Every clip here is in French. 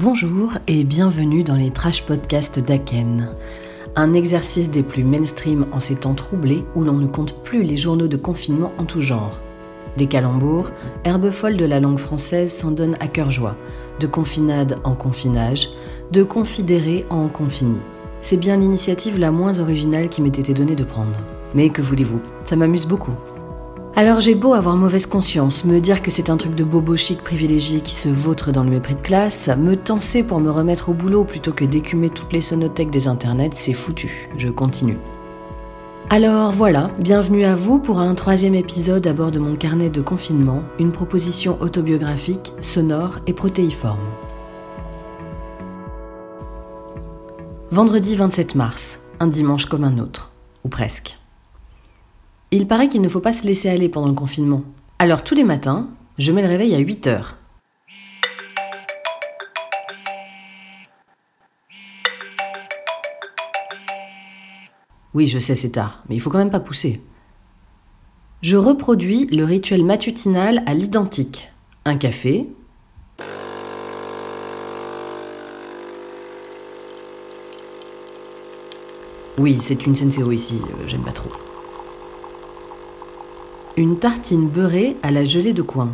Bonjour et bienvenue dans les Trash Podcasts d'Aken. Un exercice des plus mainstream en ces temps troublés où l'on ne compte plus les journaux de confinement en tout genre. Des calembours, herbe folle de la langue française s'en donnent à cœur joie, de confinade en confinage, de confidéré en confini. C'est bien l'initiative la moins originale qui m'ait été donnée de prendre. Mais que voulez-vous, ça m'amuse beaucoup. Alors j'ai beau avoir mauvaise conscience, me dire que c'est un truc de bobo chic privilégié qui se vautre dans le mépris de classe, me tenser pour me remettre au boulot plutôt que d'écumer toutes les sonothèques des internets, c'est foutu. Je continue. Alors voilà, bienvenue à vous pour un troisième épisode à bord de mon carnet de confinement, une proposition autobiographique, sonore et protéiforme. Vendredi 27 mars, un dimanche comme un autre, ou presque. Il paraît qu'il ne faut pas se laisser aller pendant le confinement. Alors tous les matins, je mets le réveil à 8 heures. Oui, je sais, c'est tard, mais il faut quand même pas pousser. Je reproduis le rituel matutinal à l'identique. Un café. Oui, c'est une Senseo ici, euh, j'aime pas trop. Une tartine beurrée à la gelée de coin.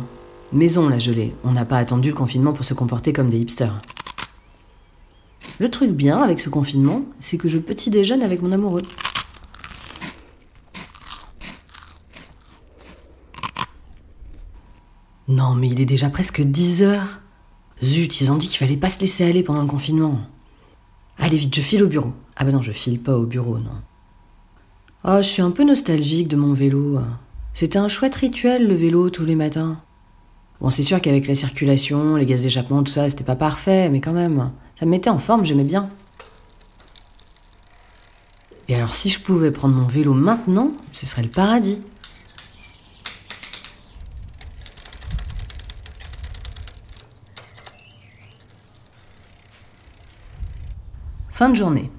Maison la gelée, on n'a pas attendu le confinement pour se comporter comme des hipsters. Le truc bien avec ce confinement, c'est que je petit déjeune avec mon amoureux. Non, mais il est déjà presque 10 heures. Zut, ils ont dit qu'il fallait pas se laisser aller pendant le confinement. Allez vite, je file au bureau. Ah bah non, je file pas au bureau, non. Oh, je suis un peu nostalgique de mon vélo. C'était un chouette rituel, le vélo, tous les matins. Bon, c'est sûr qu'avec la circulation, les gaz d'échappement, tout ça, c'était pas parfait, mais quand même, ça me mettait en forme, j'aimais bien. Et alors, si je pouvais prendre mon vélo maintenant, ce serait le paradis. Fin de journée.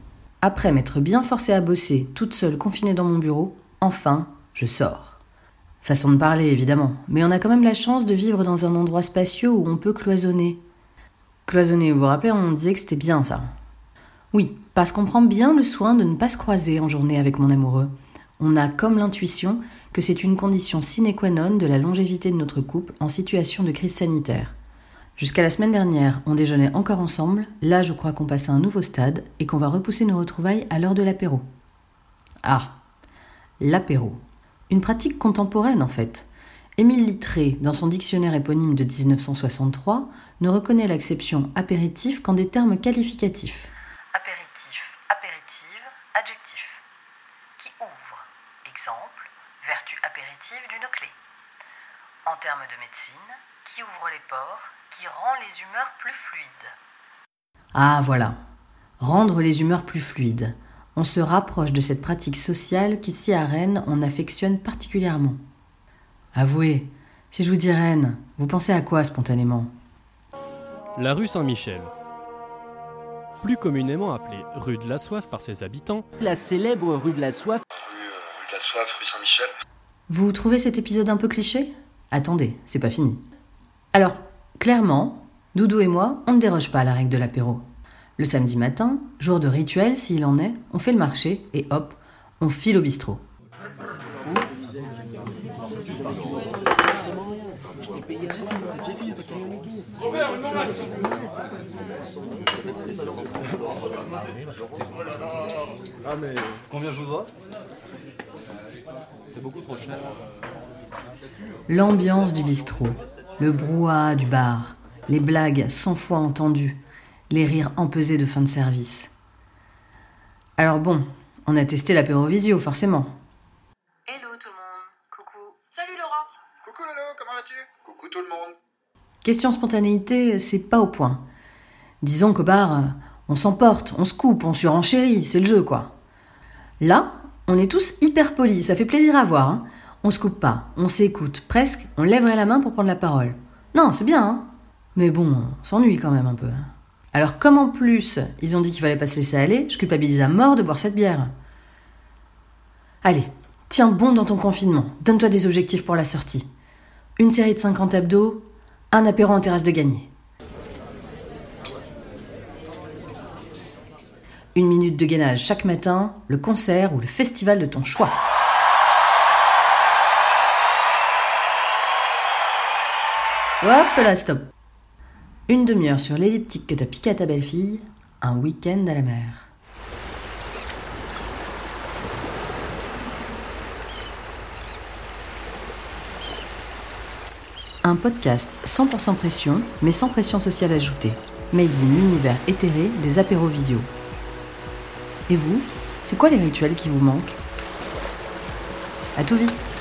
Après m'être bien forcée à bosser, toute seule confinée dans mon bureau, enfin, je sors. Façon de parler, évidemment, mais on a quand même la chance de vivre dans un endroit spacieux où on peut cloisonner. Cloisonner, vous vous rappelez, on disait que c'était bien ça. Oui, parce qu'on prend bien le soin de ne pas se croiser en journée avec mon amoureux. On a comme l'intuition que c'est une condition sine qua non de la longévité de notre couple en situation de crise sanitaire. Jusqu'à la semaine dernière, on déjeunait encore ensemble, là je crois qu'on passe à un nouveau stade et qu'on va repousser nos retrouvailles à l'heure de l'apéro. Ah, l'apéro. Une pratique contemporaine en fait. Émile Littré, dans son dictionnaire éponyme de 1963, ne reconnaît l'acception apéritif qu'en des termes qualificatifs. Apéritif, apéritive, adjectif. Qui ouvre. Exemple, vertu apéritive d'une clé. En termes de médecine, qui ouvre les pores, qui rend les humeurs plus fluides. Ah voilà, rendre les humeurs plus fluides on se rapproche de cette pratique sociale qu'ici à Rennes on affectionne particulièrement. Avouez, si je vous dis Rennes, vous pensez à quoi spontanément? La rue Saint-Michel. Plus communément appelée rue de la Soif par ses habitants, la célèbre rue de la Soif. Rue, de la Soif, rue Saint-Michel. Vous trouvez cet épisode un peu cliché? Attendez, c'est pas fini. Alors, clairement, Doudou et moi, on ne déroge pas à la règle de l'apéro. Le samedi matin, jour de rituel s'il en est, on fait le marché et hop, on file au bistrot. Ah mais combien je vous dois? C'est beaucoup trop cher. L'ambiance du bistrot, le brouhaha du bar, les blagues cent fois entendues, les rires empesés de fin de service. Alors bon, on a testé l'apérovisio, forcément. Hello tout le monde. Coucou. Salut Laurence. Coucou Lolo, comment vas-tu? Coucou tout le monde. Question spontanéité, c'est pas au point. Disons qu'au bar, on s'emporte, on se coupe, on surenchérit, c'est le jeu quoi. Là, on est tous hyper polis, ça fait plaisir à voir. Hein. On se coupe pas, on s'écoute, presque, on lèverait la main pour prendre la parole. Non, c'est bien, hein. Mais bon, on s'ennuie quand même un peu. Hein. Alors comme en plus ils ont dit qu'il fallait pas se laisser aller, je culpabilise à mort de boire cette bière. Allez, tiens bon dans ton confinement, donne-toi des objectifs pour la sortie. Une série de 50 abdos, un apéro en terrasse de gagné. Une minute de gainage chaque matin, le concert ou le festival de ton choix. Hop là, stop. Une demi-heure sur l'elliptique que t'as piqué à ta belle-fille, un week-end à la mer. Un podcast 100% pression, mais sans pression sociale ajoutée. Made in l'univers éthéré des apéros visio. Et vous, c'est quoi les rituels qui vous manquent? À tout vite